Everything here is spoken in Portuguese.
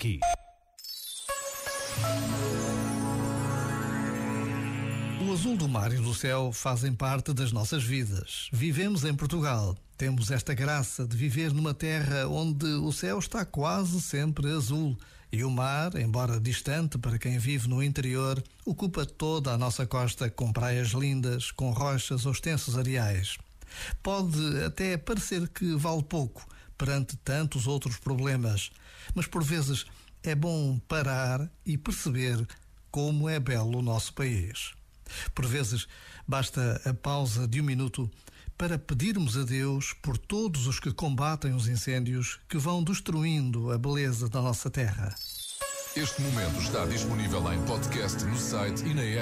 aqui. O azul do mar e do céu fazem parte das nossas vidas. Vivemos em Portugal. Temos esta graça de viver numa terra onde o céu está quase sempre azul e o mar, embora distante para quem vive no interior, ocupa toda a nossa costa com praias lindas, com rochas ou extensos areais. Pode até parecer que vale pouco perante tantos outros problemas, mas por vezes é bom parar e perceber como é belo o nosso país. Por vezes, basta a pausa de um minuto para pedirmos a Deus por todos os que combatem os incêndios que vão destruindo a beleza da nossa terra. Este momento está disponível em podcast no site e na app.